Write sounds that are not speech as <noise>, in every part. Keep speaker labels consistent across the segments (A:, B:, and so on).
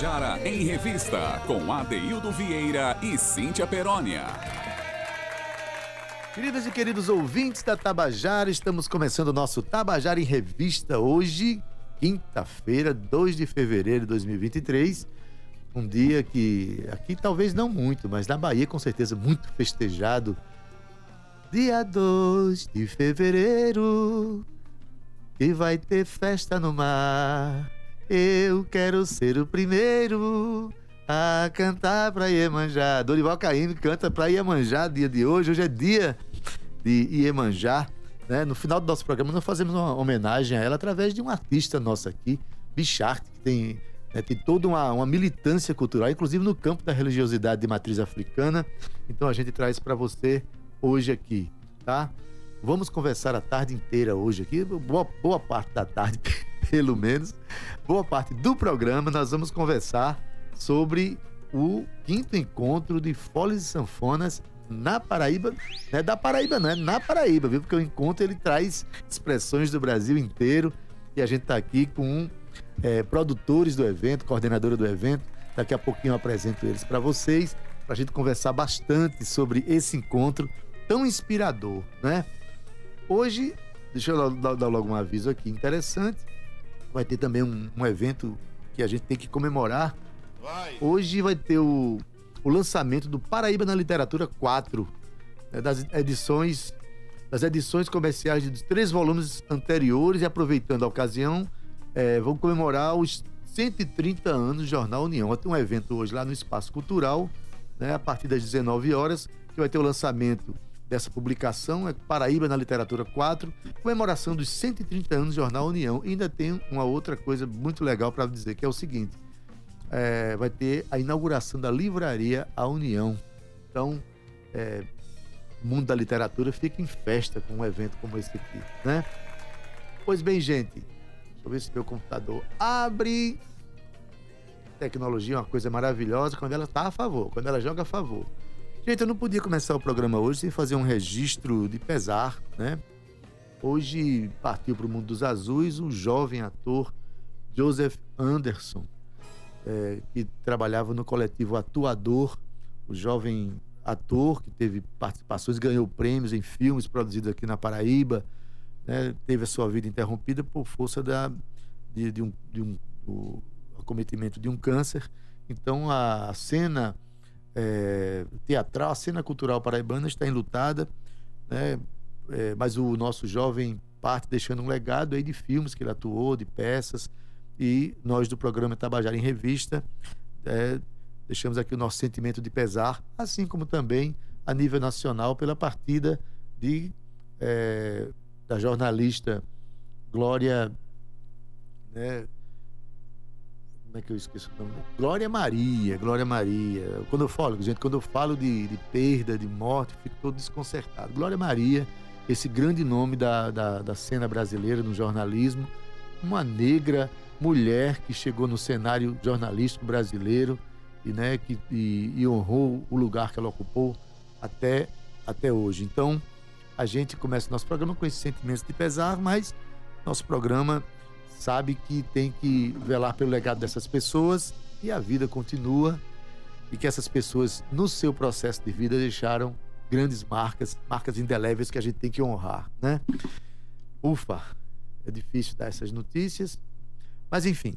A: Tabajara em Revista, com Adeildo Vieira e Cíntia Perónia.
B: Queridas e queridos ouvintes da Tabajara, estamos começando o nosso Tabajara em Revista hoje, quinta-feira, 2 de fevereiro de 2023. Um dia que aqui talvez não muito, mas na Bahia com certeza muito festejado. Dia 2 de fevereiro, e vai ter festa no mar. Eu quero ser o primeiro a cantar pra Iemanjá. Dorival Caymmi canta pra Iemanjá dia de hoje. Hoje é dia de Iemanjá. Né? No final do nosso programa, nós fazemos uma homenagem a ela através de um artista nosso aqui, Bichart, que tem, né, tem toda uma, uma militância cultural, inclusive no campo da religiosidade de matriz africana. Então a gente traz para você hoje aqui, tá? Vamos conversar a tarde inteira hoje aqui, boa, boa parte da tarde, <laughs> pelo menos, boa parte do programa, nós vamos conversar sobre o quinto encontro de foles e sanfonas na Paraíba, não é da Paraíba, não é na Paraíba, viu? Porque o encontro ele traz expressões do Brasil inteiro e a gente está aqui com é, produtores do evento, coordenadora do evento. Daqui a pouquinho eu apresento eles para vocês, para a gente conversar bastante sobre esse encontro tão inspirador, né? Hoje, deixa eu dar logo um aviso aqui interessante vai ter também um, um evento que a gente tem que comemorar. Vai. Hoje vai ter o, o lançamento do Paraíba na Literatura 4, né, das edições das edições comerciais de três volumes anteriores e aproveitando a ocasião, é, vão comemorar os 130 anos do Jornal União. Vai ter um evento hoje lá no Espaço Cultural, né, a partir das 19 horas, que vai ter o lançamento dessa publicação é Paraíba na Literatura 4, comemoração dos 130 anos do Jornal União. E ainda tem uma outra coisa muito legal para dizer, que é o seguinte: é, vai ter a inauguração da livraria A União. Então, é, mundo da literatura fica em festa com um evento como esse aqui, né? Pois bem, gente, deixa eu ver se meu computador abre. Tecnologia é uma coisa maravilhosa quando ela está a favor, quando ela joga a favor. Gente, eu não podia começar o programa hoje sem fazer um registro de pesar, né? Hoje partiu para o mundo dos azuis um jovem ator, Joseph Anderson, é, que trabalhava no coletivo Atuador, o jovem ator que teve participações, ganhou prêmios em filmes produzidos aqui na Paraíba, né? teve a sua vida interrompida por força da, de, de um, de um do acometimento de um câncer. Então a cena é, teatral, a cena cultural paraibana está enlutada, né? É, mas o nosso jovem parte deixando um legado aí de filmes que ele atuou, de peças, e nós do programa Tabajara em Revista é, deixamos aqui o nosso sentimento de pesar, assim como também a nível nacional pela partida de é, da jornalista Glória né, como é que eu esqueço o nome? Glória Maria, Glória Maria. Quando eu falo, gente, quando eu falo de, de perda, de morte, fico todo desconcertado. Glória Maria, esse grande nome da, da, da cena brasileira no jornalismo, uma negra mulher que chegou no cenário jornalístico brasileiro e, né, que, e, e honrou o lugar que ela ocupou até, até hoje. Então, a gente começa nosso programa com esses sentimentos de pesar, mas nosso programa sabe que tem que velar pelo legado dessas pessoas e a vida continua e que essas pessoas no seu processo de vida deixaram grandes marcas, marcas indeléveis que a gente tem que honrar, né? Ufa, é difícil dar essas notícias, mas enfim,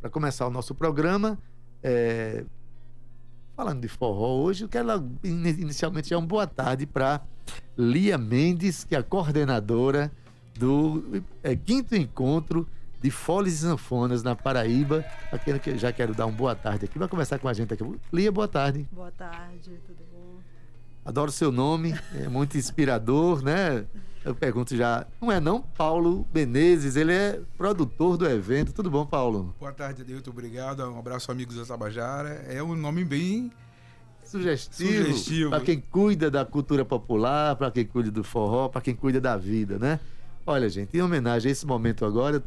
B: para começar o nosso programa, é... falando de forró hoje, eu quero inicialmente dar uma boa tarde para Lia Mendes, que é a coordenadora do é, quinto encontro de Foles e Sanfonas na Paraíba. Aquele que já quero dar uma boa tarde aqui. Vai conversar com a gente aqui. Lia, boa tarde.
C: Boa tarde, tudo bom?
B: Adoro seu nome, é muito inspirador, né? Eu pergunto já, não é não? Paulo Menezes, ele é produtor do evento. Tudo bom, Paulo?
D: Boa tarde, Adilto, obrigado. Um abraço, amigos da Tabajara. É um nome bem
B: sugestivo, sugestivo. para quem cuida da cultura popular, para quem cuida do forró, para quem cuida da vida, né? Olha, gente, em homenagem a esse momento agora,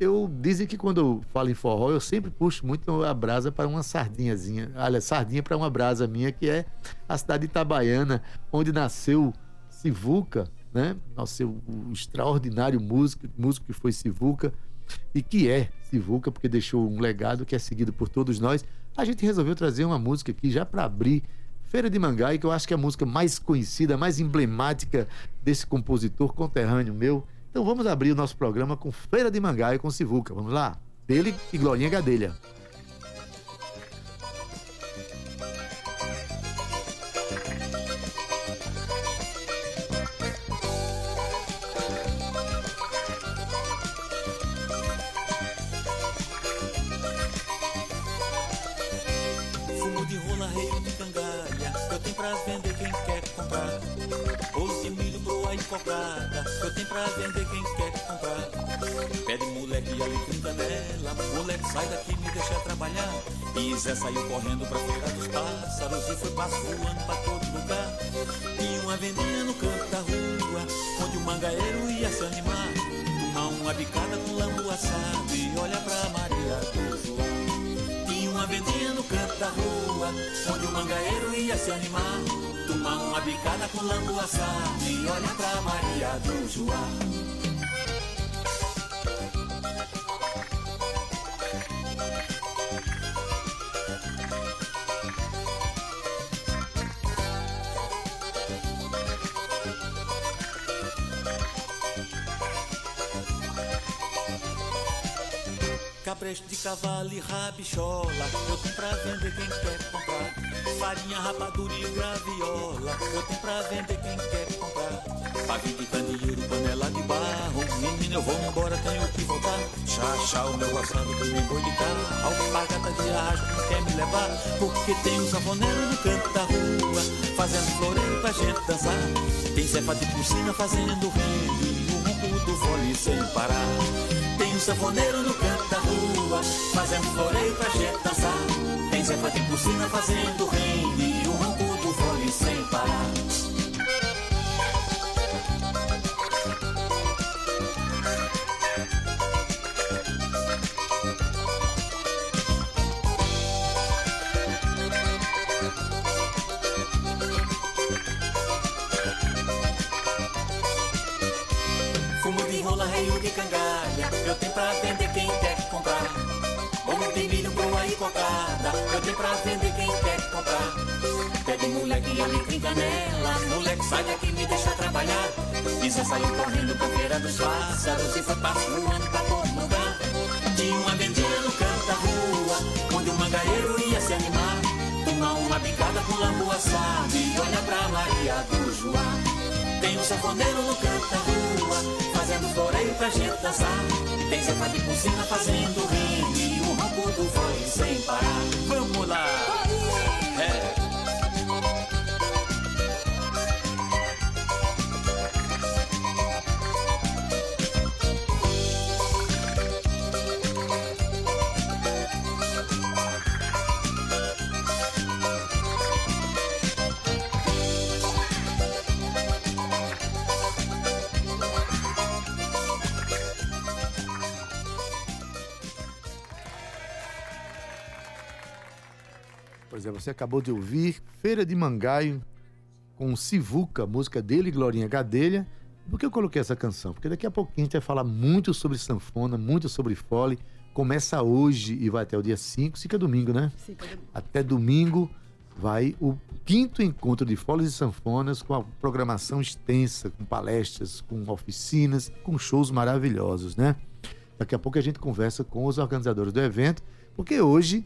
B: eu dizem que quando eu falo em forró, eu sempre puxo muito a brasa para uma sardinhazinha. Olha, sardinha para uma brasa minha, que é a cidade de Itabaiana, onde nasceu Sivuca, né? Nasceu o extraordinário músico, músico que foi Sivuca. e que é Sivuca, porque deixou um legado que é seguido por todos nós. A gente resolveu trazer uma música aqui já para abrir Feira de Mangai, que eu acho que é a música mais conhecida, mais emblemática desse compositor conterrâneo meu. Então vamos abrir o nosso programa com Feira de Mangai com Sivuca. Vamos lá? Dele e Glorinha Gadelha.
E: cocada eu tenho pra vender quem quer comprar. Pede moleque e alecrim canela, moleque sai daqui me deixa trabalhar. E Zé saiu correndo pra feira dos pássaros e foi passo voando pra todo lugar. Tinha uma vendinha no canto da rua, onde o mangaeiro ia se animar. Tomar uma bicada com lambu assado e olha pra Maria do João. Tinha uma vendinha no canto da rua, onde o mangaeiro ia se animar. Tomar uma bicada com lambu assado e olha pra Maria do João. Cabresto de cavalo e rabichola Eu tenho pra vender quem quer comprar. Farinha, rapadura e graviola. Eu tenho pra vender quem quer comprar. Pague de candeeiro, panela de barro. Menino, eu vou embora, tenho que voltar. Chá, o meu assado que me boi de carro Alpargata de arrasto, não quer me levar. Porque tem um sanfoneiro no canto da rua Fazendo floreio pra gente dançar. Tem cepa de piscina fazendo rende O ronco do fole sem parar sanfoneiro no canto da rua Fazendo floreio pra gente dançar. Tem cepa de piscina fazendo rende O ronco do fole sem parar Isa saiu correndo feira dos pássaros e foi passeando pra todo lugar. Tinha uma vendinha no canto da rua, onde o mangaeiro ia se animar. Tomar uma bicada com lambu assado e olha pra Maria do João. Tem um sanfoneiro no canto da rua, fazendo floreio pra gente dançar. Tem Zé de Cocina fazendo ringue, e o ronco do foi sem parar. Vamos lá!
B: Você acabou de ouvir Feira de Mangaio com Sivuca, música dele, Glorinha Gadelha. Por que eu coloquei essa canção? Porque daqui a pouquinho a gente vai falar muito sobre sanfona, muito sobre fole. Começa hoje e vai até o dia 5, fica domingo, né?
C: Fica domingo.
B: Até domingo vai o quinto encontro de foles e sanfonas com a programação extensa, com palestras, com oficinas, com shows maravilhosos, né? Daqui a pouco a gente conversa com os organizadores do evento, porque hoje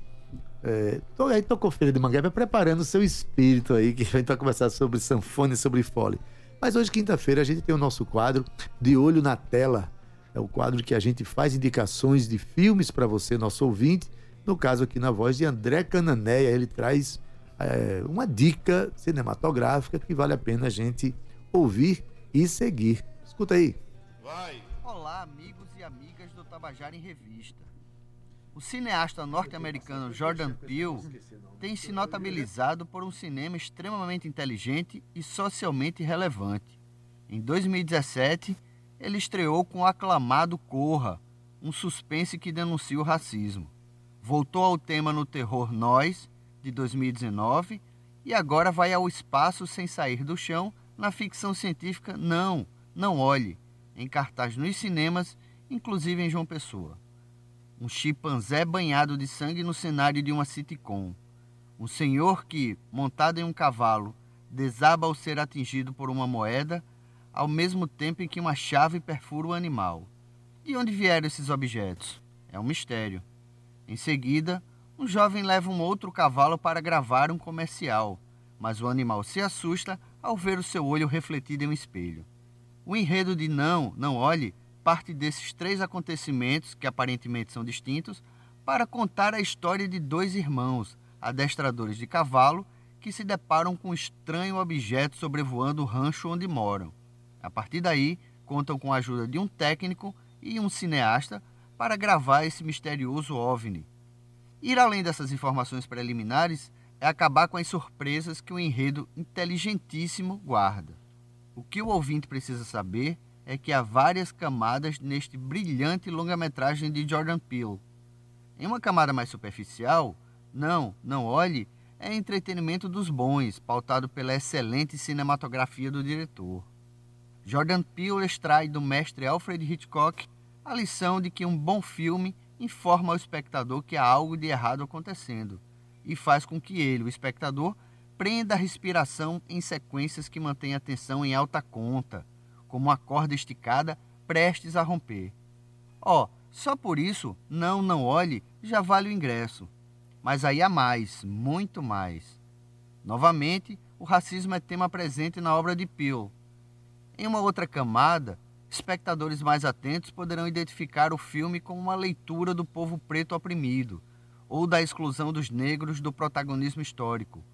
B: é, tô, aí tocou Feira de Mangueba preparando o seu espírito aí, que a gente vai conversar sobre sanfone e sobre fole. Mas hoje, quinta-feira, a gente tem o nosso quadro De Olho na Tela. É o quadro que a gente faz indicações de filmes para você, nosso ouvinte. No caso aqui na voz de André Cananéia, ele traz é, uma dica cinematográfica que vale a pena a gente ouvir e seguir. Escuta aí.
F: Vai. Olá, amigos e amigas do Tabajara em Revista. O cineasta norte-americano Jordan Peele tem se notabilizado por um cinema extremamente inteligente e socialmente relevante. Em 2017, ele estreou com o aclamado Corra, um suspense que denuncia o racismo. Voltou ao tema no terror Nós, de 2019, e agora vai ao espaço sem sair do chão na ficção científica Não, Não Olhe, em cartaz nos cinemas inclusive em João Pessoa. Um chimpanzé banhado de sangue no cenário de uma sitcom. Um senhor que, montado em um cavalo, desaba ao ser atingido por uma moeda, ao mesmo tempo em que uma chave perfura o animal. De onde vieram esses objetos? É um mistério. Em seguida, um jovem leva um outro cavalo para gravar um comercial, mas o animal se assusta ao ver o seu olho refletido em um espelho. O enredo de Não, Não Olhe parte desses três acontecimentos, que aparentemente são distintos, para contar a história de dois irmãos, adestradores de cavalo, que se deparam com um estranho objeto sobrevoando o rancho onde moram. A partir daí, contam com a ajuda de um técnico e um cineasta para gravar esse misterioso OVNI. Ir além dessas informações preliminares é acabar com as surpresas que o enredo inteligentíssimo guarda. O que o ouvinte precisa saber é que há várias camadas neste brilhante longa-metragem de Jordan Peele. Em uma camada mais superficial, não, não olhe, é entretenimento dos bons, pautado pela excelente cinematografia do diretor. Jordan Peele extrai do mestre Alfred Hitchcock a lição de que um bom filme informa ao espectador que há algo de errado acontecendo e faz com que ele, o espectador, prenda a respiração em sequências que mantêm a atenção em alta conta, como uma corda esticada prestes a romper. Ó, oh, só por isso, não, não olhe, já vale o ingresso. Mas aí há mais, muito mais. Novamente, o racismo é tema presente na obra de Peele. Em uma outra camada, espectadores mais atentos poderão identificar o filme como uma leitura do povo preto oprimido, ou da exclusão dos negros do protagonismo histórico,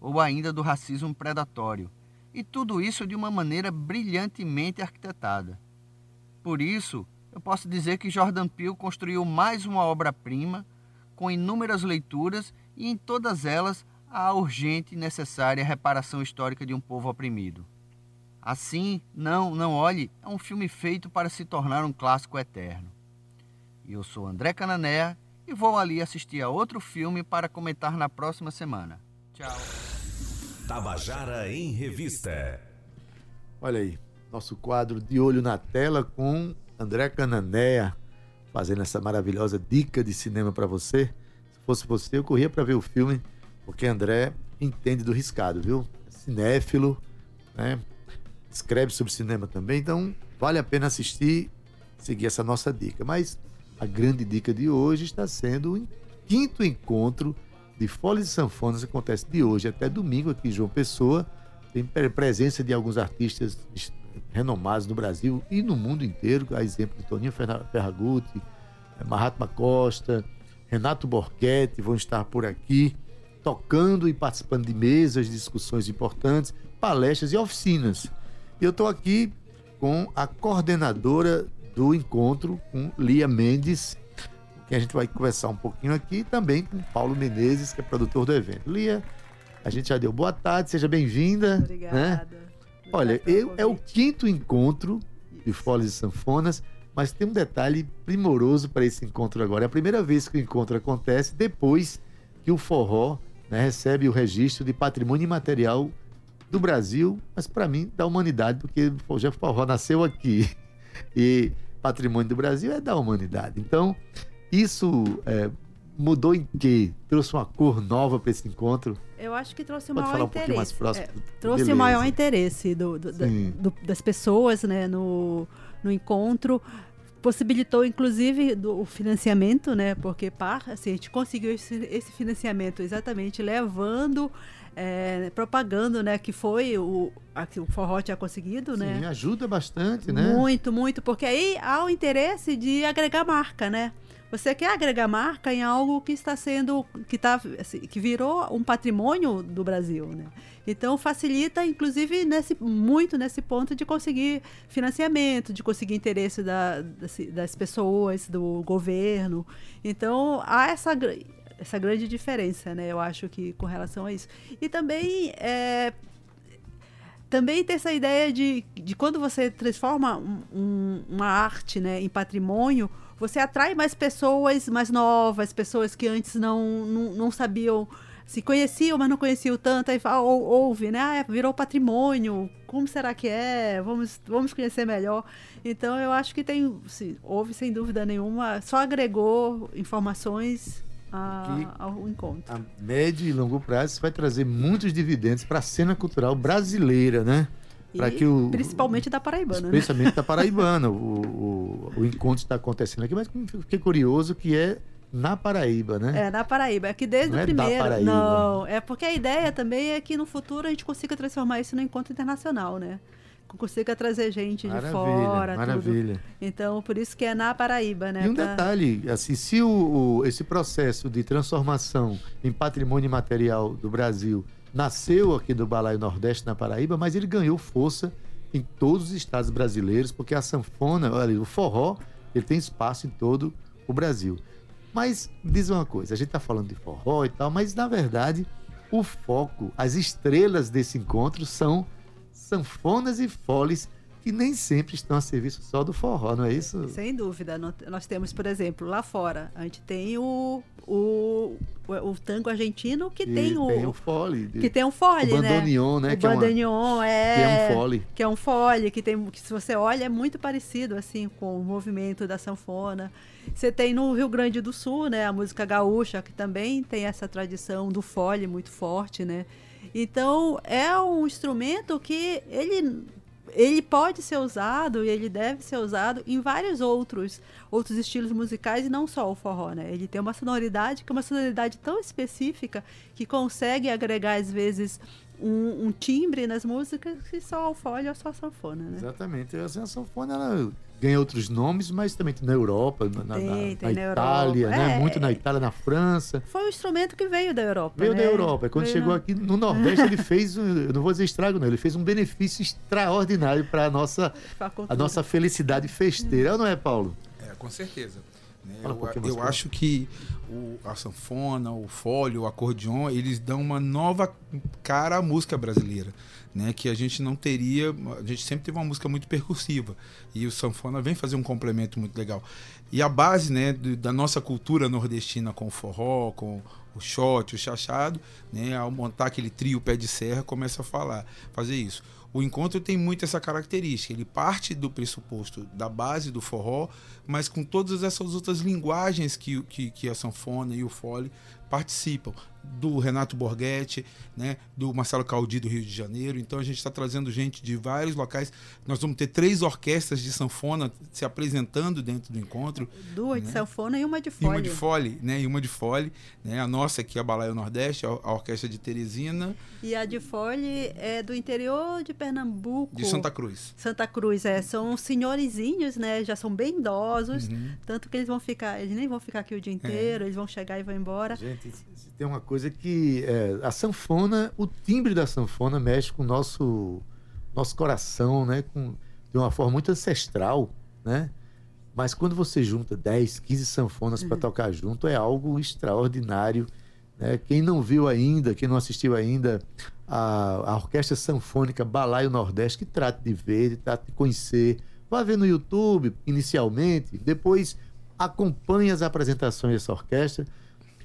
F: ou ainda do racismo predatório, e tudo isso de uma maneira brilhantemente arquitetada. Por isso, eu posso dizer que Jordan Peele construiu mais uma obra-prima, com inúmeras leituras e em todas elas a urgente e necessária reparação histórica de um povo oprimido. Assim, Não, Não Olhe é um filme feito para se tornar um clássico eterno. Eu sou André Canané e vou ali assistir a outro filme para comentar na próxima semana. Tchau.
G: Tabajara em Revista.
B: Olha aí, nosso quadro de olho na tela com André Cananéia fazendo essa maravilhosa dica de cinema para você. Se fosse você, eu corria para ver o filme, porque André entende do riscado, viu? É cinéfilo, né? escreve sobre cinema também, então vale a pena assistir, seguir essa nossa dica. Mas a grande dica de hoje está sendo o quinto encontro de Folhas e Sanfonas acontece de hoje até domingo aqui em João Pessoa. Tem presença de alguns artistas renomados no Brasil e no mundo inteiro, a exemplo de Toninho Ferragutti, eh, Mahatma Costa, Renato Borghetti vão estar por aqui tocando e participando de mesas, discussões importantes, palestras e oficinas. E eu estou aqui com a coordenadora do encontro, com Lia Mendes, que a gente vai conversar um pouquinho aqui, e também com Paulo Menezes, que é produtor do evento. Lia, a gente já deu boa tarde, seja bem-vinda.
C: Obrigada. Né?
B: Olha, eu, é o quinto encontro de Folhas e Sanfonas, mas tem um detalhe primoroso para esse encontro agora. É a primeira vez que o encontro acontece depois que o forró né, recebe o registro de patrimônio imaterial do Brasil, mas para mim da humanidade, porque o Jeff Forró nasceu aqui <laughs> e patrimônio do Brasil é da humanidade. Então, isso é, mudou em quê? Trouxe uma cor nova para esse encontro?
C: Eu acho que trouxe
B: o maior
C: um interesse.
B: mais próximo? É,
C: trouxe o maior interesse do, do, do, das pessoas né, no, no encontro possibilitou inclusive do, o financiamento, né? Porque par, assim, a gente conseguiu esse, esse financiamento exatamente levando é, propagando, né? Que foi o, a, que o forró tinha conseguido, né?
B: Sim, ajuda bastante, né?
C: Muito, muito, porque aí há o interesse de agregar marca, né? Você quer agregar marca em algo que está sendo, que tá, assim, que virou um patrimônio do Brasil, né? Então facilita, inclusive, nesse, muito nesse ponto de conseguir financiamento, de conseguir interesse da, das, pessoas, do governo. Então há essa essa grande diferença, né? Eu acho que com relação a isso. E também é, também tem essa ideia de, de quando você transforma um, um, uma arte né, em patrimônio, você atrai mais pessoas mais novas, pessoas que antes não, não, não sabiam se conheciam, mas não conheciam tanto, aí fala, ou, ouve, né? Ah, é, virou patrimônio, como será que é? Vamos, vamos conhecer melhor. Então eu acho que tem, sim, houve sem dúvida nenhuma, só agregou informações a- ao encontro.
B: A médio e longo prazo isso vai trazer muitos dividendos para a cena cultural brasileira, né? Para que o
C: principalmente da Paraibana, né?
B: Especialmente da <laughs> Paraibana. o, o, o encontro está acontecendo aqui, mas fiquei curioso que é na Paraíba, né?
C: É, na Paraíba. É que desde
B: Não
C: o
B: é da
C: primeiro.
B: Paraíba.
C: Não, é porque a ideia também é que no futuro a gente consiga transformar isso no encontro internacional, né? Consiga trazer gente de
B: Maravilha,
C: fora, tudo.
B: maravilha.
C: Então, por isso que é na Paraíba, né?
B: E um
C: Pra-
B: detalhe, assim, se o, o- esse processo de transformação em patrimônio material do Brasil nasceu aqui do Balaio Nordeste, na Paraíba, mas ele ganhou força em todos os estados brasileiros, porque a sanfona, olha, o forró, ele tem espaço em todo o Brasil. Mas diz uma coisa, a gente está falando de forró e tal, mas na verdade o foco, as estrelas desse encontro são sanfonas e foles que nem sempre estão a serviço só do forró, não é isso?
C: Sem dúvida. Nó- Nós temos, por exemplo, lá fora, a gente tem o, o, o, tango argentino que
B: E
C: tem o.
B: tem o fole. de-
C: que tem um fole,
B: o
C: né?
B: bandoneon, né?
C: O
B: que, é uma-
C: bandoneon é,
B: que é um fole.
C: que é um fole, que tem, que se você olha é muito parecido assim com o movimento da sanfona. Você tem no Rio Grande do Sul, né, a música gaúcha, que também tem essa tradição do fole muito forte, né? Então, é um instrumento que ele ele pode ser usado e ele deve ser usado em vários outros outros estilos musicais e não só o forró, né? Ele tem uma sonoridade que é uma sonoridade tão específica que consegue agregar às vezes um, um timbre nas músicas que só o fole ou só a sanfona, né?
B: Exatamente. A sanfona ela ganha outros nomes, mas também tem na Europa, na, na-
C: Tem,
B: na-
C: tem
B: na
C: na
B: Itália,
C: Europa.
B: né?
C: É.
B: Muito na Itália, na França.
C: Foi um instrumento que veio da Europa,
B: Veio
C: né?
B: da Europa. Quando
C: Veio
B: chegou
C: na-
B: aqui no Nordeste, ele fez, um- eu não vou dizer estrago, não, ele fez um benefício extraordinário para a nossa, a nossa felicidade festeira, não é, Paulo?
D: É, com certeza. né?
B: Fala
D: Eu, eu acho que o- a sanfona, o fole, o acordeon, eles dão uma nova cara à música brasileira. Né, que a gente não teria, a gente sempre teve uma música muito percussiva e o sanfona vem fazer um complemento muito legal. E a base, né, do- da nossa cultura nordestina com o forró, com o shot, o chachado, né, ao montar aquele trio pé de serra, começa a falar, fazer isso. O encontro tem muito essa característica. Ele parte do pressuposto da base do forró, mas com todas essas outras linguagens que, que, que a sanfona e o fole participam. Do Renato Borghetti, né, do Marcelo Caldi do Rio de Janeiro. Então a gente está trazendo gente de vários locais. Nós vamos ter três orquestras de sanfona se apresentando dentro do encontro.
C: Duas de
D: né?
C: sanfona e uma de
D: E
C: fole.
D: uma de fole, né? E uma de fole, né? A nossa aqui, a Balaio Nordeste, a, a Orquestra de Teresina,
C: E a de fole é do interior de Pernambuco.
D: de Santa Cruz.
C: Santa Cruz, é. São senhorizinhos, né? Já são bem idosos.
D: Uhum.
C: Tanto que eles vão ficar, eles nem vão ficar aqui o dia inteiro, eles vão chegar e vão embora.
B: Gente, tem uma coisa que é, a sanfona, o timbre da sanfona mexe com o nosso, nosso coração, né? Com, de uma forma muito ancestral, né? Mas quando você junta 10, 15 sanfonas para tocar junto, é algo extraordinário. Né? Quem não viu ainda, quem não assistiu ainda a, a Orquestra Sanfônica Balaio Nordeste, que trate de ver, trate de conhecer, vá ver no YouTube inicialmente, depois acompanhe as apresentações dessa orquestra.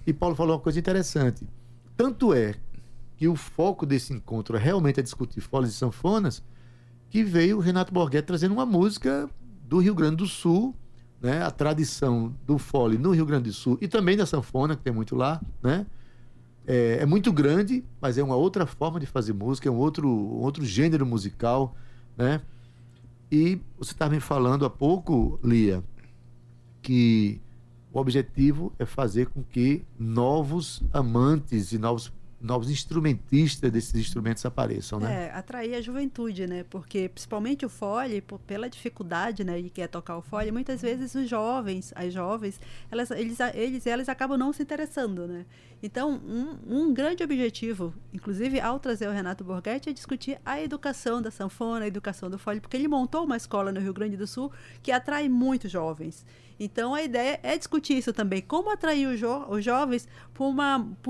B: E Paulo falou uma coisa interessante. Tanto é que o foco desse encontro realmente é discutir foles e sanfonas, que veio o Renato Borghetti trazendo uma música do Rio Grande do Sul, né? A tradição do fole no Rio Grande do Sul e também da sanfona, que tem muito lá, né? É, é muito grande, mas é uma outra forma de fazer música, é um outro, outro gênero musical, né? E você estava me falando há pouco, Lia, que o objetivo é fazer com que novos amantes e novos, novos instrumentistas desses instrumentos apareçam, né?
C: É, atrair a juventude, né? Porque principalmente o fole, pela dificuldade, né, de quer tocar o fole, muitas vezes os jovens, as jovens, elas, eles, eles elas acabam não se interessando, né? Então, um, um grande objetivo, inclusive ao trazer o Renato Borghetti, é discutir a educação da sanfona, a educação do fole, porque ele montou uma escola no Rio Grande do Sul que atrai muitos jovens. Então, a ideia é discutir isso também, como atrair os, jo- os jovens para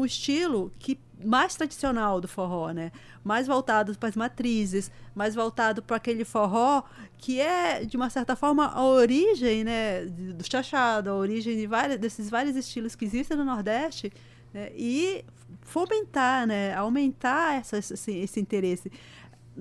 C: um estilo que mais tradicional do forró, né? Mais voltado para as matrizes, mais voltado para aquele forró que é, de uma certa forma, a origem, né, do chachado, a origem de vários, desses vários estilos que existem no Nordeste, né? e fomentar, né? aumentar essa, esse, esse interesse.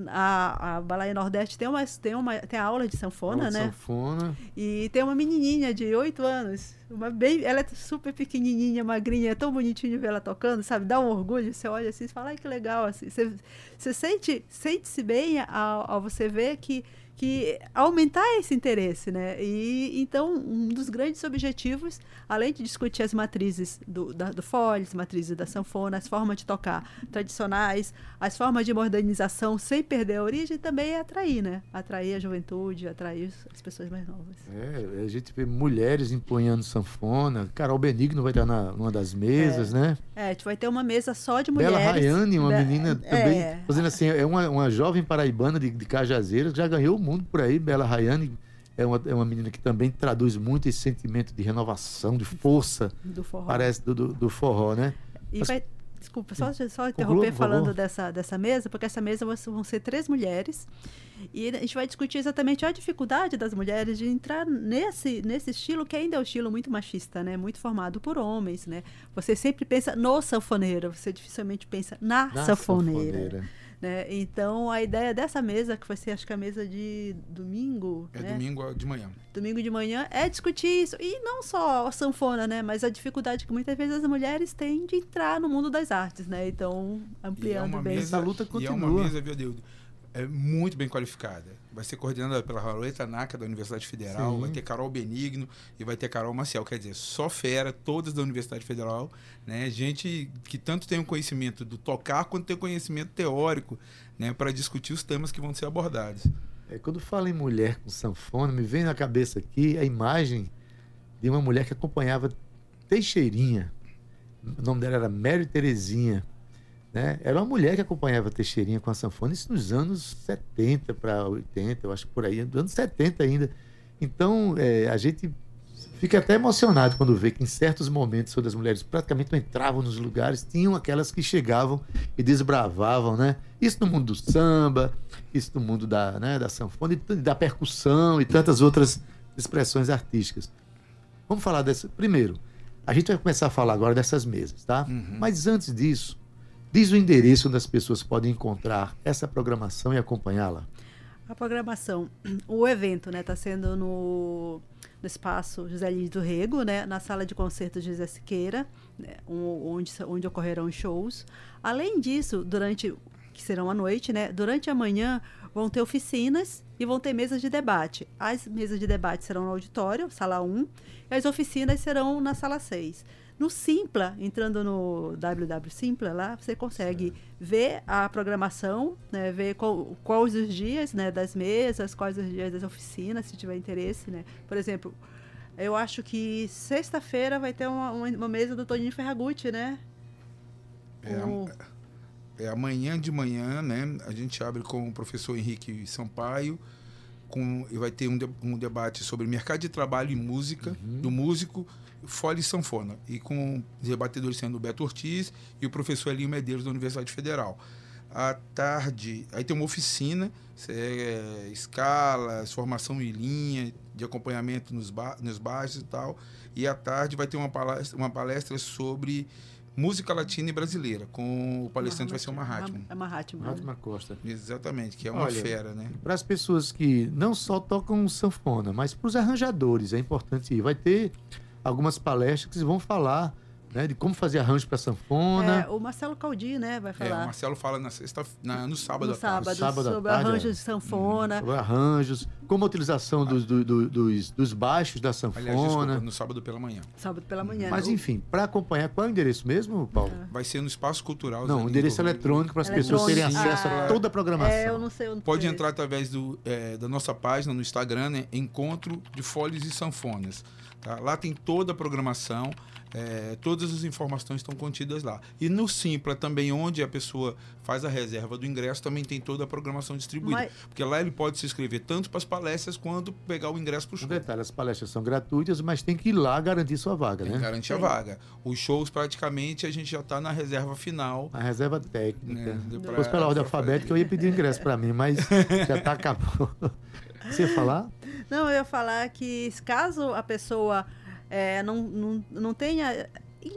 C: A, a Balaia Nordeste tem uma, tem uma tem aula de sanfona,
B: Aula de
C: né?
B: Sanfona.
C: E tem uma menininha de 8 anos. Uma bem, ela é super pequenininha, magrinha, é tão bonitinho ver ela tocando, sabe? Dá um orgulho. Você olha assim e fala, ai que legal. Assim, você, você sente, sente-se bem ao, ao você ver que, que aumentar esse interesse, né? E então, um dos grandes objetivos, além de discutir as matrizes do, da, do folhe, as matrizes da sanfona, as formas de tocar tradicionais, as formas de modernização sem perder a origem, também é atrair, né? Atrair a juventude, atrair as pessoas mais novas.
B: É, a gente vê mulheres empunhando sanfona. Carol Benigno vai estar na, numa das mesas, né?
C: É, a gente vai ter uma mesa só de mulheres.
B: Bela Rayane, uma menina também.
C: é.
B: Fazendo assim, é uma, uma jovem paraibana de, de Cajazeiras, já ganhou mundo por aí. Bela Rayane é uma, é uma menina que também traduz muito esse sentimento de renovação, de força,
C: do forró.
B: parece, do, do, do forró, né?
C: E
B: Mas-
C: vai, desculpa, só, só
B: Conclua,
C: interromper falando dessa, dessa mesa, porque essa mesa vão ser- vão ser três mulheres. E a gente vai discutir exatamente a dificuldade das mulheres de entrar nesse, nesse estilo, que ainda é um estilo muito machista, né? Muito formado por homens, né? Você sempre pensa no sanfoneiro, você dificilmente pensa na,
B: Na
C: sanfoneira.
B: sanfoneira.
C: Né? Então, a ideia dessa mesa, que vai ser, acho que a mesa de domingo,
D: É
C: né?
D: domingo de manhã.
C: domingo de manhã é discutir isso. E não só a sanfona, né? Mas a dificuldade que muitas vezes as mulheres têm de entrar no mundo das artes, né? Então,
D: E é
C: ampliando
D: uma
C: bem.
D: mesa,
B: Essa luta
D: E é
B: continua.
D: uma mesa, viu, Deildo? É muito bem qualificada. Vai ser coordenada pela Rauleta Naka, da Universidade Federal,
B: Sim.
D: vai ter Carol Benigno e vai ter Carol Maciel. Quer dizer, só fera, todas da Universidade Federal, né? Gente que tanto tem o conhecimento do tocar quanto tem o conhecimento teórico, né? Para discutir os temas que vão ser abordados.
B: É, quando fala em mulher com sanfona, me vem na cabeça aqui a imagem de uma mulher que acompanhava Teixeirinha. O nome dela era Mary Terezinha. Né? Era uma mulher que acompanhava Teixeirinha com a sanfona, isso nos anos 70 para 80, eu acho que por aí, nos anos 70 ainda. Então, é, a gente fica até emocionado quando vê que em certos momentos, quando as mulheres praticamente não entravam nos lugares, tinham aquelas que chegavam e desbravavam, né? Isso no mundo do samba, isso no mundo da, né, da sanfona, e da percussão e tantas outras expressões artísticas. Vamos falar dessa. Primeiro, a gente vai começar a falar agora dessas mesas, tá?
D: Uhum.
B: Mas antes disso, diz o endereço onde as pessoas podem encontrar essa programação e acompanhá-la.
C: A programação, <clears throat> o evento, né, está sendo no, no espaço José Lins do Rego, né, na sala de concertos José Siqueira, né, onde, onde ocorrerão shows. Além disso, durante que serão à noite, né, durante a manhã vão ter oficinas e vão ter mesas de debate. As mesas de debate serão no auditório, sala 1, e as oficinas serão na sala 6. No Simpla, entrando no www Simpla lá, você consegue ver a programação, né, ver qual, quais os dias né, das mesas, quais os dias das oficinas, se tiver interesse. Né. Por exemplo, eu acho que sexta-feira vai ter uma, uma, mesa do Toninho Ferragutti, né?
D: É,
C: O-
D: É amanhã de manhã, né? A gente abre com o professor Henrique Sampaio, com, e vai ter um, de- um debate sobre mercado de trabalho e música, do músico, folha e sanfona. E com os debatedores sendo o Beto Ortiz e o professor Elinho Medeiros, da Universidade Federal. À tarde, aí tem uma oficina, é, escalas, formação em linha, de acompanhamento nos, ba nos baixos e tal. E à tarde vai ter uma palestra, uma palestra sobre música latina e brasileira, com o palestrante vai ser o Mahatma.
C: É Mahatma.
B: Fátima Costa.
D: Exatamente, que é uma
B: Olha,
D: fera, né?
B: Para as pessoas que não só tocam sanfona, mas para os arranjadores, é importante ir. Vai ter algumas palestras que vão falar né, de como fazer arranjo para sanfona.
C: É, o Marcelo Caldi, né, vai
D: É, o
C: falar.
D: Marcelo fala na sexta, na, no sábado
C: no sábado,
B: Sábado
C: sobre
B: tarde,
C: arranjos
B: é.
C: de sanfona.
B: sobre arranjos, como a utilização dos, do- do- dos, dos baixos da sanfona.
D: Aliás, desculpa, no sábado pela manhã.
C: Sábado pela manhã.
B: Mas
C: né?
B: enfim, para acompanhar, qual é o endereço mesmo, Paulo?
D: Vai ser no Espaço Cultural.
B: Não, o endereço eletrônico para as pessoas terem acesso a
C: Ah,
B: toda a programação.
C: É, eu não sei. eu não
D: Pode
C: sei.
D: entrar através do, é, da nossa página no Instagram, né? Encontro de Folhas e Sanfonas. tá? Lá tem toda a programação, é, todas as informações estão contidas lá. E no Simpla também, onde a pessoa faz a reserva do ingresso, também tem toda a programação distribuída.
C: Mas-
D: Porque lá ele pode se inscrever tanto para as palestras quanto pegar o ingresso para o
B: Um
D: show.
B: detalhe, as palestras são gratuitas, mas tem que ir lá garantir sua vaga,
D: Tem que
B: né?
D: garantir a vaga. Os shows, praticamente, a gente já está na reserva final.
B: A reserva técnica.
D: Né, pra-
B: fosse pela ordem alfabética, eu ia pedir ingresso para mim, mas já tá acabou. <laughs> Você ia falar?
C: Não, eu ia falar que caso a pessoa é, não, não, não tenha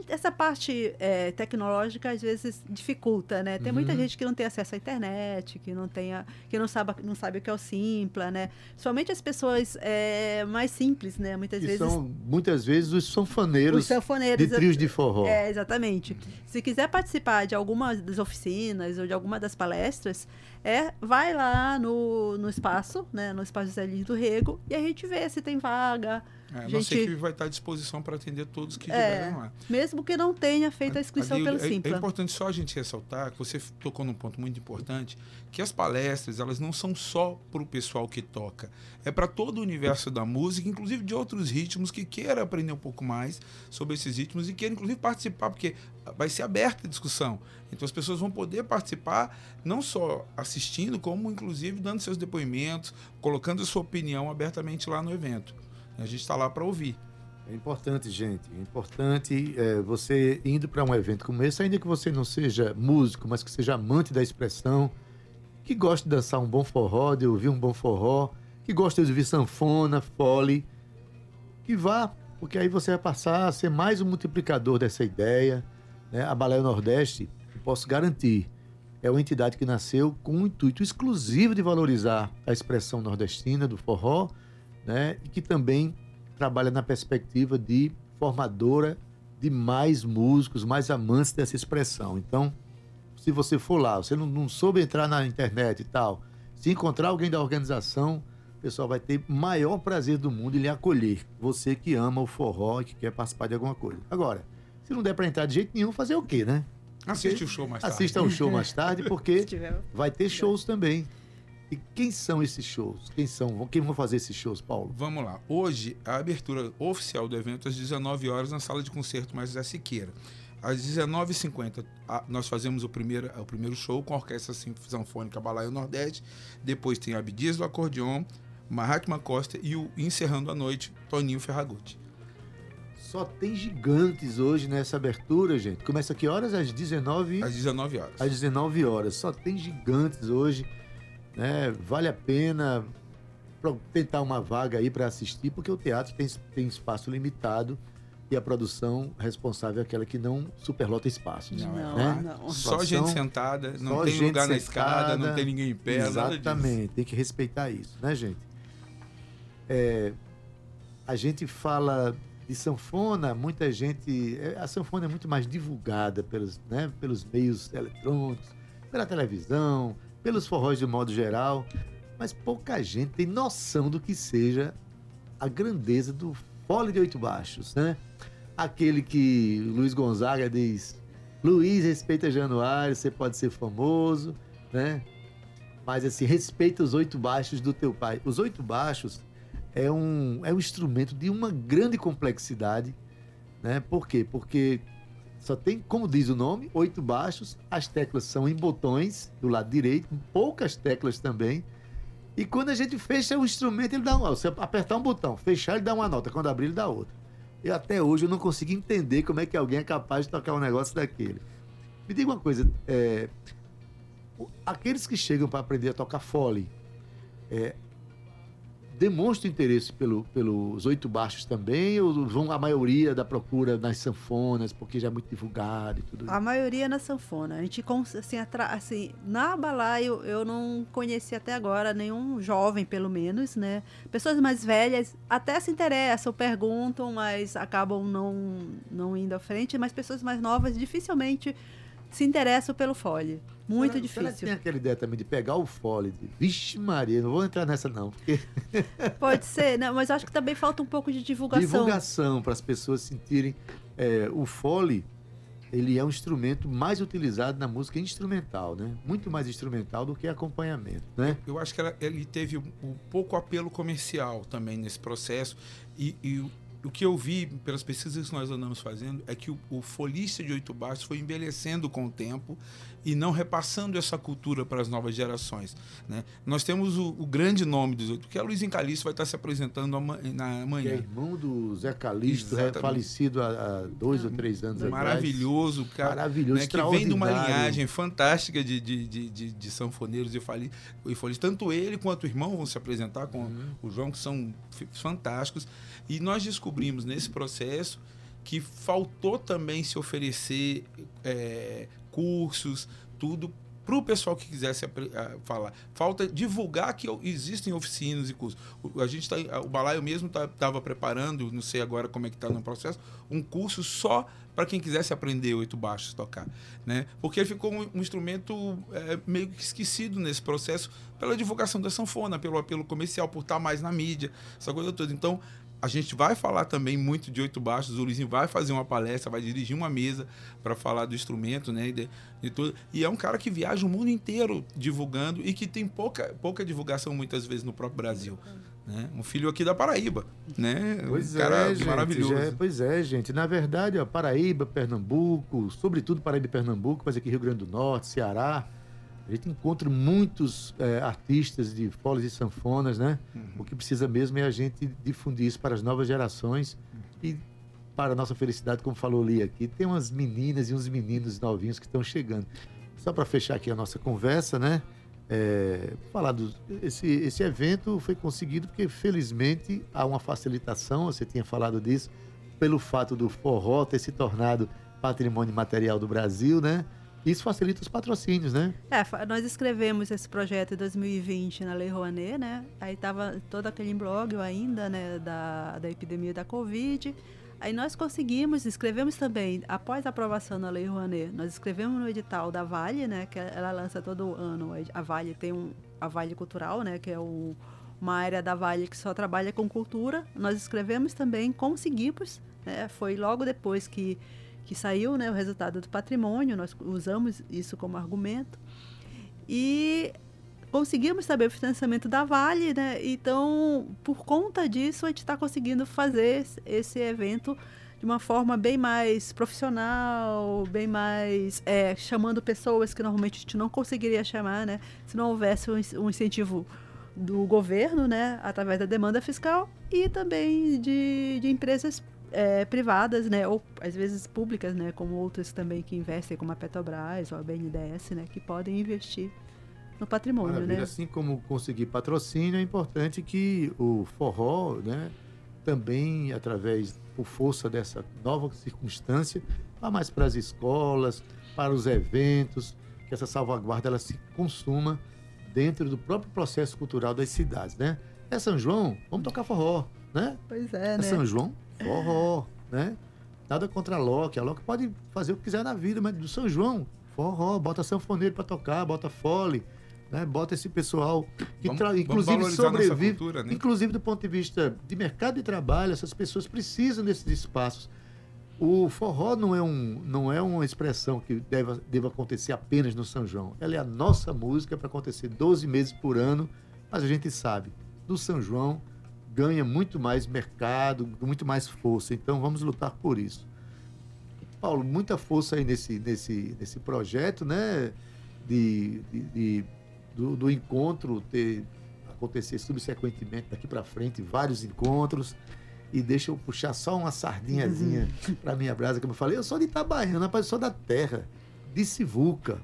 C: essa parte é, tecnológica às vezes dificulta, né? Tem muita
B: Uhum.
C: gente que não tem acesso à internet, que não tenha, que não sabe, não sabe o que é o Simpla, né? Somente as pessoas é, mais simples, né? Muitas
B: Que
C: vezes
B: são, muitas vezes, os sanfoneiros
C: os sanfoneiros
B: de trios de forró.
C: É, exatamente. Se quiser participar de alguma das oficinas ou de alguma das palestras, é, vai lá no, no espaço, né? No espaço José Lins do Rego, e a gente vê se tem vaga.
D: É,
C: Gente-
D: Nossa equipe vai estar à disposição para atender todos que
C: É,
D: estiverem lá.
C: mesmo que não tenha feito a inscrição
D: Ali,
C: pelo
D: é, é
C: Simpla.
D: importante só a gente ressaltar que você tocou num ponto muito importante, que as palestras elas não são só para o pessoal que toca, é para todo o universo da música, inclusive de outros ritmos que queira aprender um pouco mais sobre esses ritmos e queira inclusive participar, porque vai ser aberta a discussão. Então as pessoas vão poder participar não só assistindo, como inclusive dando seus depoimentos, colocando a sua opinião abertamente lá no evento. A gente está lá para ouvir.
B: É importante, gente. É importante é, você indo para um evento como esse, ainda que você não seja músico, mas que seja amante da expressão, que goste de dançar um bom forró, de ouvir um bom forró, que goste de ouvir sanfona, fole, que vá, porque aí você vai passar a ser mais um multiplicador dessa ideia. Né? A Baleia Nordeste, posso garantir, é uma entidade que nasceu com um intuito exclusivo de valorizar a expressão nordestina do forró, né? E que também trabalha na perspectiva de formadora de mais músicos, mais amantes dessa expressão. Então, se você for lá, você não, não soube entrar na internet e tal, se encontrar alguém da organização, o pessoal vai ter maior prazer do mundo em lhe acolher. Você que ama o forró e que quer participar de alguma coisa. Agora, se não der para entrar de jeito nenhum, fazer o quê, né?
D: Assiste o show mais tarde.
B: Assista ao show mais tarde, porque <laughs> vai ter shows também. E quem são esses shows? Quem são? Quem vão fazer esses shows, Paulo?
D: Vamos lá. Hoje, a abertura oficial do evento às 19 horas na sala de concerto mais da Siqueira. Às 19h50, a- nós fazemos o primeiro, o primeiro show com a Orquestra Sinf- Sinfônica Balaio Nordeste. Depois tem Abdias do Acordeon, Mahatma Costa e o encerrando a noite, Toninho Ferragutti.
B: Só tem gigantes hoje nessa abertura, gente. Começa que horas? Às 19
D: Às 19 horas.
B: às 19 horas. Só tem gigantes hoje, né? Vale a pena tentar uma vaga aí para assistir, porque o teatro tem, tem espaço limitado e a produção responsável é aquela que não superlota espaços.
D: Não,
C: Não,
B: né?
C: não.
D: Só gente sentada, não tem lugar na escada, não
B: sentada.
D: tem ninguém em pé, nada disso.
B: Exatamente, tem que respeitar isso, né, gente? É, a gente fala de sanfona, muita gente. é, A sanfona é muito mais divulgada pelos, né, pelos meios eletrônicos, pela televisão, pelos forróis de modo geral, mas pouca gente tem noção do que seja a grandeza do fole de oito baixos, né? Aquele que Luiz Gonzaga diz: Luiz, respeita Januário, você pode ser famoso, né? Mas assim, respeita os oito baixos do teu pai. Os oito baixos é um, é um instrumento de uma grande complexidade, né? Por quê? Porque só tem, como diz o nome, oito baixos, as teclas são em botões do lado direito, poucas teclas também. E quando a gente fecha o instrumento, ele dá uma. Você apertar um botão, fechar, ele dá uma nota, quando abrir, ele dá outra. E até hoje eu não consigo entender como é que alguém é capaz de tocar um negócio daquele. Me diga uma coisa, é, aqueles que chegam para aprender a tocar fole, é, demonstram interesse pelo, pelos oito baixos também, ou vão a maioria da procura nas sanfonas, porque já é muito divulgado e tudo isso?
C: A maioria na sanfona. A gente, assim, atra- assim, na balaio eu não conheci até agora nenhum jovem, pelo menos, né? Pessoas mais velhas até se interessam, perguntam, mas acabam não, não indo à frente. Mas pessoas mais novas dificilmente se interessam pelo fole. Muito
B: Será- Será que
C: difícil.
B: tem aquela ideia também de pegar o fole, de, vixe Maria, não vou entrar nessa não, porque <laughs>
C: Pode ser, né? Mas acho que também falta um pouco de divulgação.
B: divulgação para as pessoas sentirem é, o fole ele é um instrumento mais utilizado na música instrumental, né? Muito mais instrumental do que acompanhamento, né?
D: Eu acho que ela- ele teve um, um pouco apelo comercial também nesse processo. E, e o, que eu vi pelas pesquisas que nós andamos fazendo é que o, o folista de oito baixos foi envelhecendo com o tempo e não repassando essa cultura para as novas gerações. Né? Nós temos o, o grande nome dos oito, que é Luiz Encalixto, vai estar se apresentando na
B: Que é
D: manhã.
B: irmão do Zé Calixto, é falecido há, dois ou três anos atrás.
D: Maravilhoso, cara.
B: Maravilhoso,
D: né, que vem de uma linhagem fantástica de, de, de, de, de sanfoneiros e folistas. Tanto ele quanto o irmão vão se apresentar com
B: Uhum.
D: o João, que são fantásticos. E nós descobrimos nesse processo que faltou também se oferecer é, cursos, tudo para o pessoal que quisesse falar. Falta divulgar que existem oficinas e cursos. O, a gente tá, o Balaio mesmo estava preparando, não sei agora como é que está no processo, um curso só para quem quisesse aprender oito baixos tocar, né? Porque ele ficou um, um instrumento é, meio que esquecido nesse processo pela divulgação da sanfona, pelo apelo comercial, por estar mais na mídia, essa coisa toda. Então a gente vai falar também muito de oito baixos. O Luizinho vai fazer uma palestra, vai dirigir uma mesa para falar do instrumento, né? E, de, de tudo. e é um cara que viaja o mundo inteiro divulgando e que tem pouca, pouca divulgação muitas vezes no próprio Brasil. Né? Um filho aqui da Paraíba, né?
B: Pois
D: um cara
B: é, gente,
D: maravilhoso.
B: é- pois é, gente. Na verdade, ó, Paraíba, Pernambuco, sobretudo Paraíba e Pernambuco, mas aqui Rio Grande do Norte, Ceará, a gente encontra muitos eh, artistas de foles e sanfonas, né?
D: Uhum.
B: O que precisa mesmo é a gente difundir isso para as novas gerações e para a nossa felicidade, como falou Lia aqui, tem umas meninas e uns meninos novinhos que estão chegando. Só para fechar aqui a nossa conversa, né? É, falar do esse, esse evento foi conseguido porque felizmente há uma facilitação, você tinha falado disso, pelo fato do forró ter se tornado patrimônio material do Brasil, né? Isso facilita os patrocínios, né?
C: É, nós escrevemos esse projeto em 2020 na Lei Rouanet, né? Aí tava todo aquele imbróglio ainda, né, da, da epidemia da Covid. Aí nós conseguimos, escrevemos também, após a aprovação da Lei Rouanet, nós escrevemos no edital da Vale, né, que ela lança todo ano, a Vale tem um, a Vale Cultural, né, que é o, uma área da Vale que só trabalha com cultura. Nós escrevemos também, conseguimos, né, foi logo depois que que saiu né, o resultado do patrimônio, nós usamos isso como argumento. E conseguimos também o financiamento da Vale, né? Então, por conta disso, a gente está conseguindo fazer esse- evento de uma forma bem mais profissional, bem mais é, chamando pessoas que normalmente a gente não conseguiria chamar, né? Se não houvesse um incentivo do governo, né? Através da demanda fiscal e também de, de empresas é, privadas, né, ou às vezes públicas, né, como outras também que investem, como a Petrobras ou a BNDES, né, que podem investir no patrimônio,
B: Maravilha.
C: né?
B: Assim como conseguir patrocínio, é importante que o forró, né, também através, por força dessa nova circunstância, vá mais para as escolas, para os eventos, que essa salvaguarda ela se consuma dentro do próprio processo cultural das cidades, né? É São João, vamos tocar forró, né?
C: Pois é,
B: É
C: né?
B: São João, forró, né? Nada contra a Loki. A Loki pode fazer o que quiser na vida, mas do São João, forró, bota sanfoneiro para tocar, bota fole, né? Bota esse pessoal que
D: Vamos-
B: inclusive sobrevive,
D: cultura, né?
B: inclusive do ponto de vista de mercado de trabalho, essas pessoas precisam desses espaços. O forró não é, um, não é uma expressão que deva, deva acontecer apenas no São João. Ela é a nossa música para acontecer 12 meses por ano, mas a gente sabe, no São João ganha muito mais mercado, muito mais força. Então vamos lutar por isso. Paulo, muita força aí nesse, nesse, nesse projeto, né? De, de- de- do, do encontro ter acontecer subsequentemente daqui para frente, vários encontros. E deixa eu puxar só uma sardinhazinha para minha brasa, como eu falei, eu sou de Itabaiana, rapaz, eu sou da terra, de Sivuca.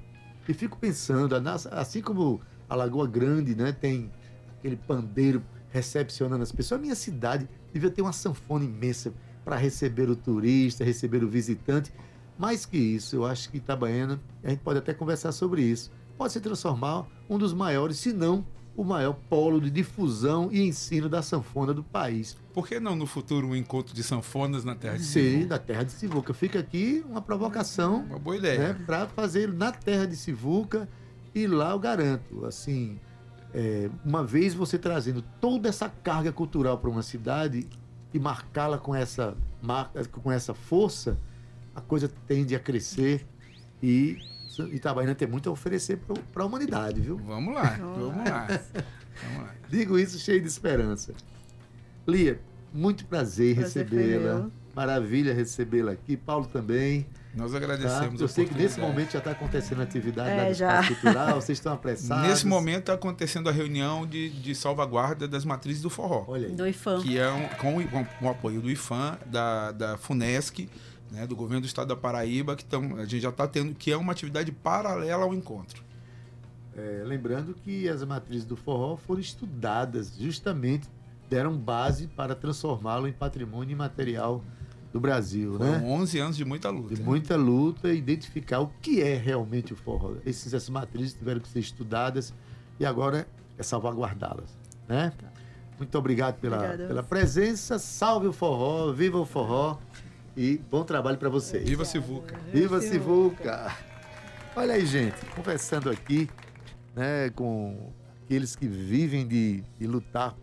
B: E fico pensando, assim como a Lagoa Grande, né, tem aquele pandeiro recepcionando as pessoas, a minha cidade devia ter uma sanfona imensa para receber o turista, receber o visitante. Mais que isso, eu acho que Itabaiana, a gente pode até conversar sobre isso, pode se transformar um dos maiores, se não o maior polo de difusão e ensino da sanfona do país.
D: Por que não no futuro um encontro de sanfonas na terra de
B: Sim,
D: Sivuca?
B: da terra de Sivuca. Fica aqui uma provocação
D: Uma boa ideia.
B: né, para fazer na terra de Sivuca e lá eu garanto, assim, é, uma vez você trazendo toda essa carga cultural para uma cidade e marcá-la com essa marca, com essa força, a coisa tende a crescer e Itabaiana tem muito a oferecer para a humanidade, viu?
D: Vamos lá, vamos lá. Vamos lá.
B: Digo isso cheio de esperança. Lia, muito prazer,
C: Prazer
B: recebê-la. Maravilha recebê-la aqui. Paulo também.
D: Nós
B: Tá?
D: agradecemos. a
B: Eu sei que nesse momento já está acontecendo atividade
C: É,
B: lá Cultural, vocês estão apressados.
D: Nesse momento está acontecendo a reunião de, de salvaguarda das matrizes do forró.
B: Olha aí.
C: Do IFAM.
D: que é um, com, com- com o apoio do IFAM, da, da FUNESC, né, do governo do estado da Paraíba, que tão, a gente já está tendo, que é uma atividade paralela ao encontro.
B: É, lembrando que as matrizes do forró foram estudadas, justamente deram base para transformá-lo em patrimônio imaterial do Brasil, né?
D: Foram 11 anos de muita luta.
B: de muita luta, identificar o que é realmente o forró. Esses, essas matrizes tiveram que ser estudadas e agora é salvaguardá-las, né? Muito obrigado pela,
C: Obrigada.
B: pela presença. Salve o forró, viva o forró e bom trabalho para vocês.
D: Viva Sivuca.
B: Viva Sivuca! Olha aí, gente, conversando aqui, né, com aqueles que vivem de, de lutar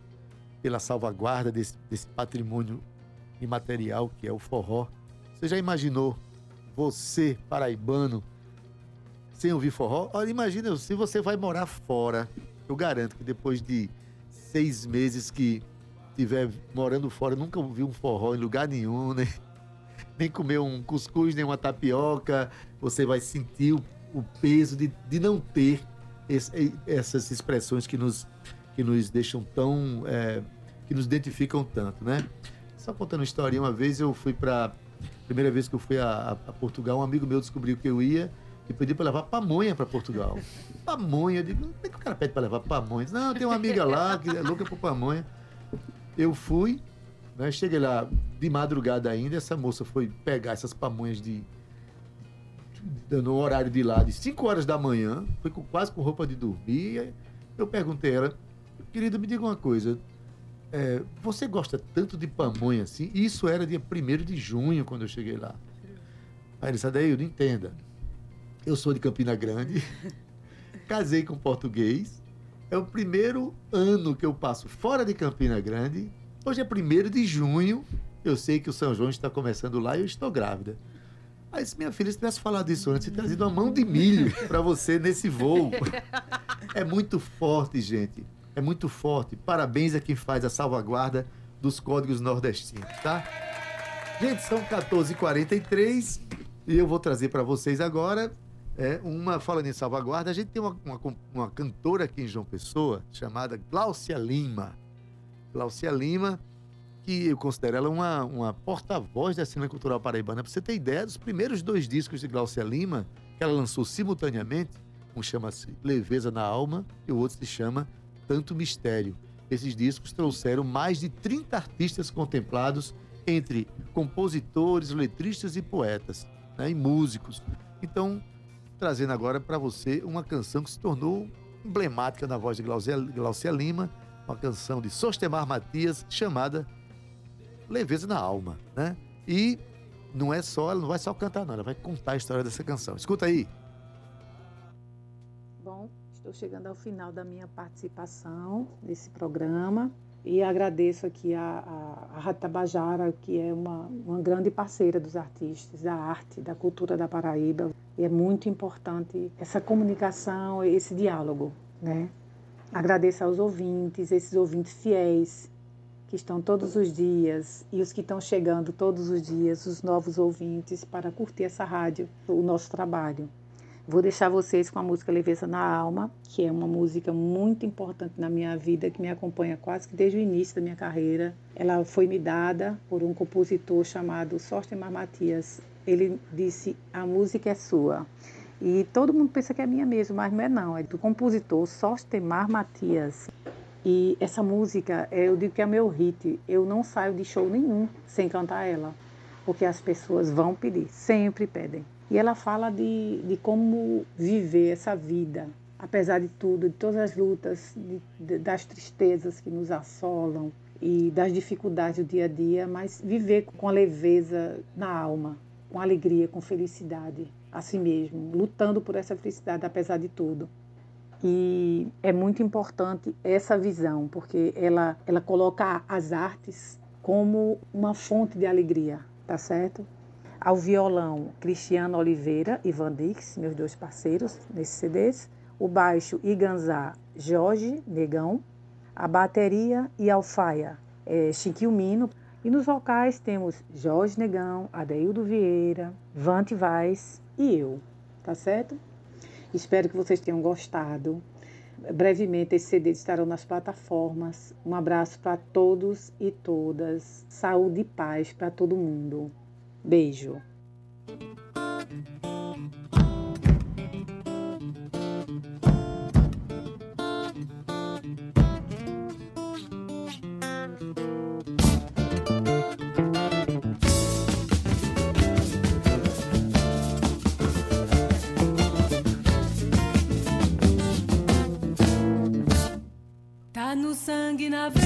B: pela salvaguarda desse, desse patrimônio imaterial que é o forró. Você já imaginou você, paraibano, sem ouvir forró? Olha, imagina se você vai morar fora. Eu garanto que depois de seis meses que tiver morando fora, nunca ouviu um forró em lugar nenhum, né? <laughs> nem comer um cuscuz, nem uma tapioca, você vai sentir o, o peso de, de não ter esse- essas expressões que nos, que nos deixam tão. é, que nos identificam tanto, né? Só contando uma historinha, uma vez eu fui para Primeira vez que eu fui a, a- Portugal, um amigo meu descobriu que eu ia e pediu para levar pamonha para Portugal. Pamonha, eu digo, como é que o cara pede para levar pamonha? Não, tem uma amiga lá que é louca por pamonha. Eu fui, né, cheguei lá de madrugada ainda, essa moça foi pegar essas pamonhas de, de- no horário de lá, de 5 horas da manhã, foi com, quase com roupa de dormir. Eu perguntei a ela, querida, me diga uma coisa, é, você gosta tanto de pamonha assim? Isso era dia 1 de junho, quando eu cheguei lá. Aí ele disse, Adaildo, entenda. Eu sou de Campina Grande, <laughs> casei com português, é o primeiro ano que eu passo fora de Campina Grande. Hoje é 1 de junho, eu sei que o São João está começando lá e eu estou grávida. Aí, se minha filha se tivesse falado isso antes, tinha trazido uma mão de milho <laughs> para você nesse voo. <laughs> É muito forte, gente. É muito forte. Parabéns a quem faz a salvaguarda dos códigos nordestinos, tá? Gente, são 14h43 e eu vou trazer para vocês agora é, uma. Falando em salvaguarda, a gente tem uma, uma, uma cantora aqui em João Pessoa chamada Gláucia Lima. Gláucia Lima, que eu considero ela uma, uma porta-voz da cena cultural paraibana. Para você ter ideia, dos primeiros dois discos de Gláucia Lima, que ela lançou simultaneamente, um chama-se Leveza na Alma e o outro se chama Tanto Mistério. Esses discos trouxeram mais de 30 artistas contemplados entre compositores, letristas e poetas, né, e músicos. Então, trazendo agora para você uma canção que se tornou emblemática na voz de Glaucia, Glaucia Lima, uma canção de Sostemar Matias chamada Leveza na Alma, né? E não é só, ela não vai só cantar, não, ela vai contar a história dessa canção. Escuta aí.
H: Estou chegando ao final da minha participação nesse programa e agradeço aqui a, a, a Rádio Tabajara, que é uma, uma grande parceira dos artistas, da arte, da cultura da Paraíba. E é muito importante essa comunicação, esse diálogo, né? Agradeço aos ouvintes, esses ouvintes fiéis que estão todos os dias e os que estão chegando todos os dias, os novos ouvintes, para curtir essa rádio, o nosso trabalho. Vou deixar vocês com a música Leveza na Alma, que é uma música muito importante na minha vida, que me acompanha quase que desde o início da minha carreira. Ela foi me dada por um compositor chamado Sostemar Matias. Ele disse: A música é sua. E todo mundo pensa que é minha mesmo, mas não é não, é do compositor Sostemar Matias. E essa música, eu digo que é meu hit. Eu não saio de show nenhum sem cantar ela, porque as pessoas vão pedir, sempre pedem. E ela fala de, de como viver essa vida, apesar de tudo, de todas as lutas, de, de, das tristezas que nos assolam e das dificuldades do dia a dia, mas viver com a leveza na alma, com alegria, com felicidade a si mesmo, lutando por essa felicidade apesar de tudo. E é muito importante essa visão, porque ela, ela coloca as artes como uma fonte de alegria, tá certo? Ao violão, Cristiano Oliveira e Van Dix, meus dois parceiros nesses CDs. O baixo, Iganzá, Jorge Negão. A bateria e alfaia, é, Chiquinho Mino. E nos vocais temos Jorge Negão, Adeildo Vieira, Vante Vaz e eu, tá certo? Espero que vocês tenham gostado. Brevemente, esses CDs estarão nas plataformas. Um abraço para todos e todas. Saúde e paz para todo mundo. Beijo!
I: Tá sangue na.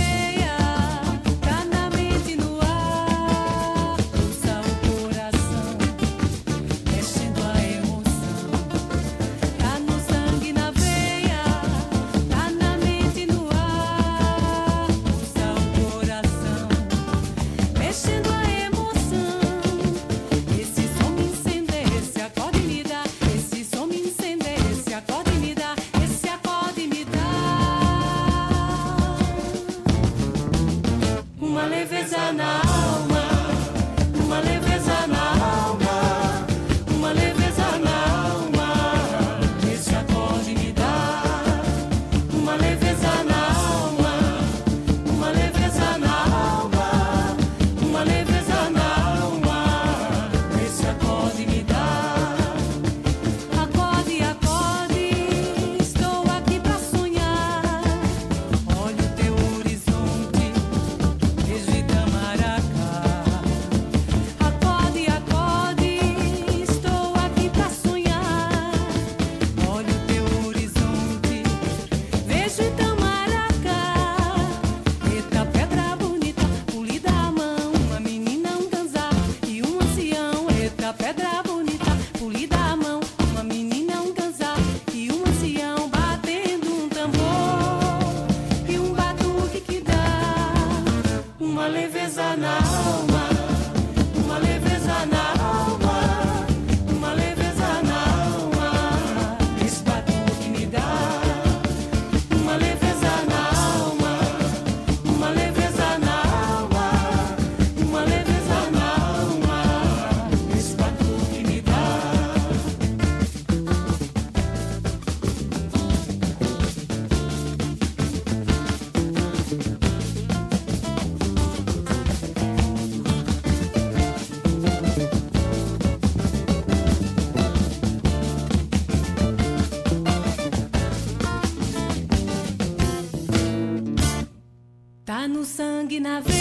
I: na
B: vida.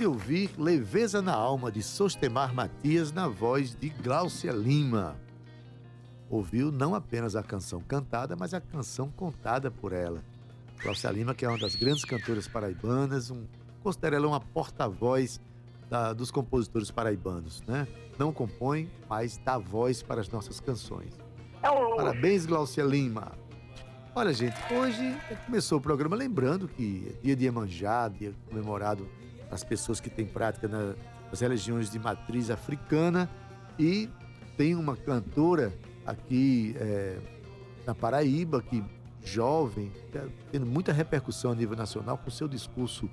B: de ouvir Leveza na Alma de Sostemar Matias na voz de Gláucia Lima. Ouviu não apenas a canção cantada, mas a canção contada por ela. Gláucia Lima, que é uma das grandes cantoras paraibanas, um, considera ela uma porta-voz dos compositores paraibanos, né? Não compõe, mas dá voz para as nossas canções. É Parabéns, Gláucia Lima. Olha, gente, hoje começou o programa lembrando que é dia de Iemanjá, dia comemorado às pessoas que têm prática na- nas religiões de matriz africana e tem uma cantora aqui é, na Paraíba que jovem, tá tendo muita repercussão a nível nacional com seu discurso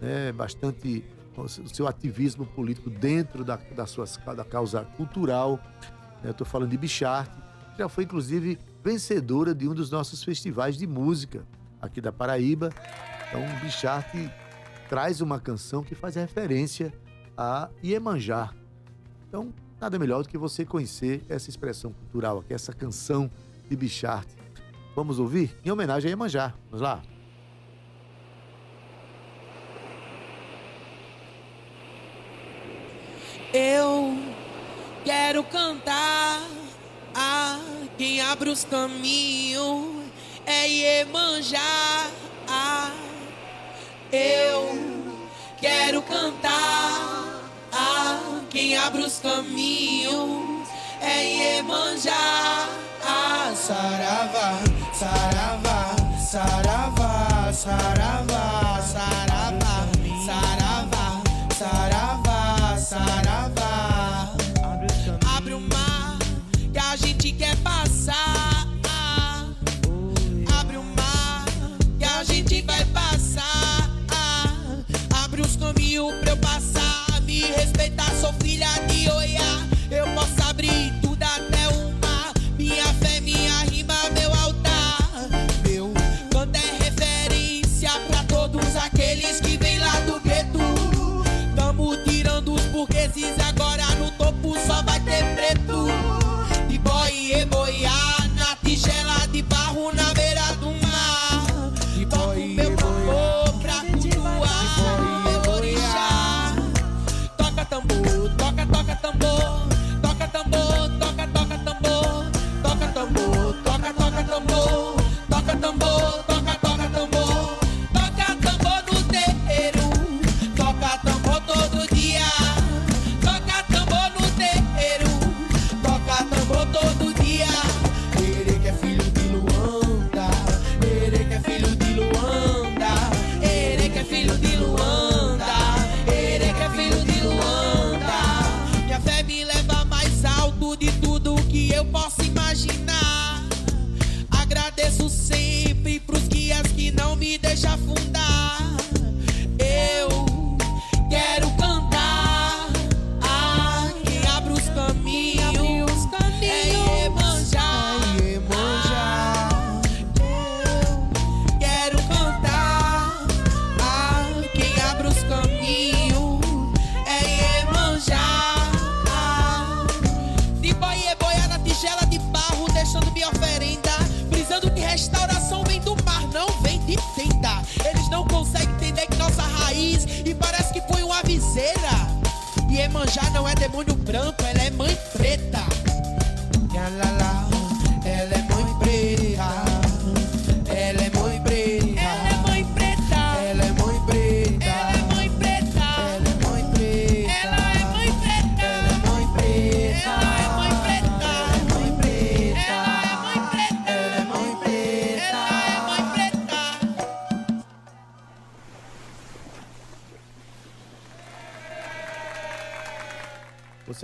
B: né, bastante o seu ativismo político dentro da, da, suas, da causa cultural. né, estou falando de Bicharte, que já foi inclusive vencedora de um dos nossos festivais de música aqui da Paraíba. Então, Bicharte traz uma canção que faz referência a Iemanjá. Então, nada melhor do que você conhecer essa expressão cultural aqui, essa canção de Bicharte. Vamos ouvir? Em homenagem a Iemanjá. Vamos lá.
J: Eu quero cantar a quem abre os caminhos é Iemanjá. Eu quero cantar a quem abre os caminhos é Iemanjá. Saravá, saravá, saravá, saravá, saravá, saravá, saravá, saravá. Abre o mar que a gente quer passar. Caminhos pra eu passar. Me respeitar, sou filha de Oiá. Eu posso abrir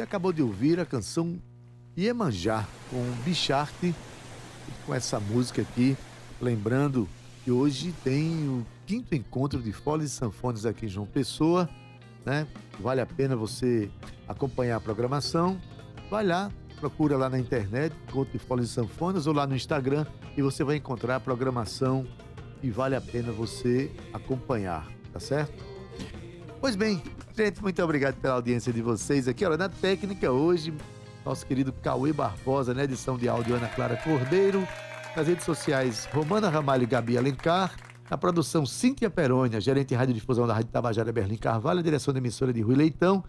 B: acabou de ouvir a canção Iemanjá com Bicharte, com essa música aqui, lembrando que hoje tem o quinto encontro de foles e sanfones aqui em João Pessoa, né? Vale a pena você acompanhar a programação. Vai lá, procura lá na internet, encontro de foles e sanfonas, ou lá no Instagram, e você vai encontrar a programação e vale a pena você acompanhar, tá certo? Pois bem, gente, muito obrigado pela audiência de vocês aqui. Olha, na técnica hoje, nosso querido Cauê Barbosa, na edição de áudio Ana Clara Cordeiro, nas redes sociais Romana Ramalho e Gabi Alencar, na produção Cíntia Perônia, gerente de radiodifusão da Rádio Tabajara Berlim Carvalho, direção da emissora de Rui Leitão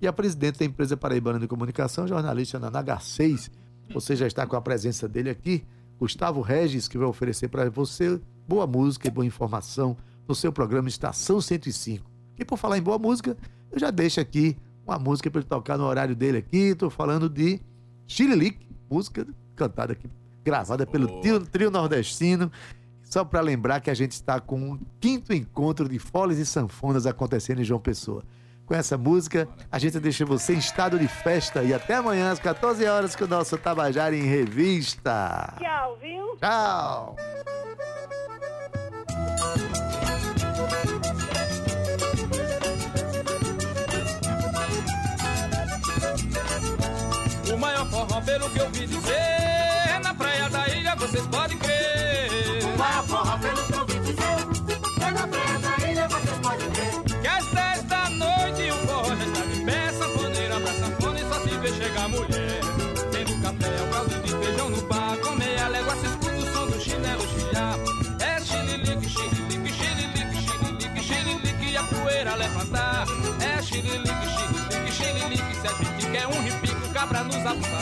B: e a presidente da empresa Paraibana de Comunicação, jornalista na H6. Você já está com a presença dele aqui, Gustavo Regis, que vai oferecer para você boa música e boa informação no seu programa Estação 105. E por falar em boa música, eu já deixo aqui uma música para ele tocar no horário dele aqui. Tô falando de Chililic, música cantada aqui, gravada pelo trio, trio nordestino. Só para lembrar que a gente está com o quinto encontro de foles e sanfonas acontecendo em João Pessoa. Com essa música, a gente deixa você em estado de festa e até amanhã às 14 horas com o nosso Tabajara em Revista.
K: Tchau, viu?
B: Tchau!
L: O cabra nos abusar.
M: É